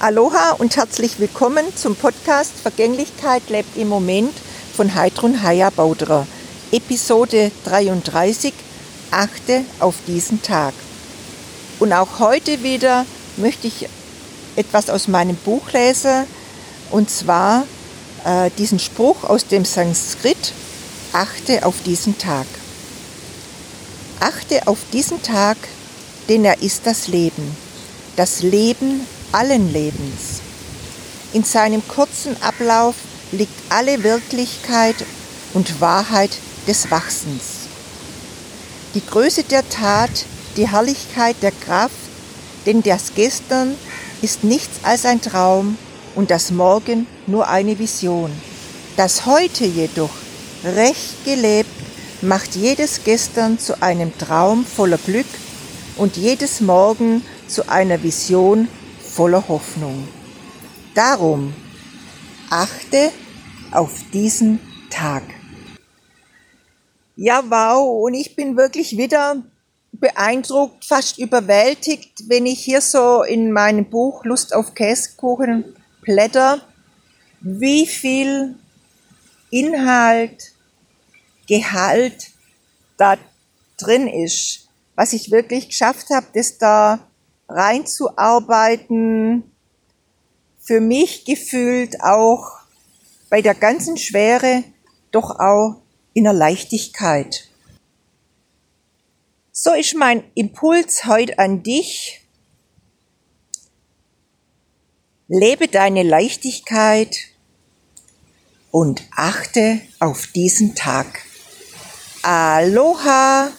Aloha und herzlich willkommen zum Podcast Vergänglichkeit lebt im Moment von Heidrun Haya Bauderer. Episode 33. Achte auf diesen Tag. Und auch heute wieder möchte ich etwas aus meinem Buch lesen und zwar äh, diesen Spruch aus dem Sanskrit. Achte auf diesen Tag. Achte auf diesen Tag, denn er ist das Leben. Das Leben allen Lebens. In seinem kurzen Ablauf liegt alle Wirklichkeit und Wahrheit des Wachsens. Die Größe der Tat, die Herrlichkeit der Kraft, denn das Gestern ist nichts als ein Traum und das Morgen nur eine Vision. Das Heute jedoch, recht gelebt, macht jedes Gestern zu einem Traum voller Glück und jedes Morgen zu einer Vision voller Hoffnung. Darum achte auf diesen Tag. Ja, wow, und ich bin wirklich wieder beeindruckt, fast überwältigt, wenn ich hier so in meinem Buch Lust auf Käsekuchen blätter, wie viel Inhalt, Gehalt da drin ist. Was ich wirklich geschafft habe, das da reinzuarbeiten, für mich gefühlt auch bei der ganzen Schwere doch auch in der Leichtigkeit. So ist mein Impuls heute an dich. Lebe deine Leichtigkeit und achte auf diesen Tag. Aloha!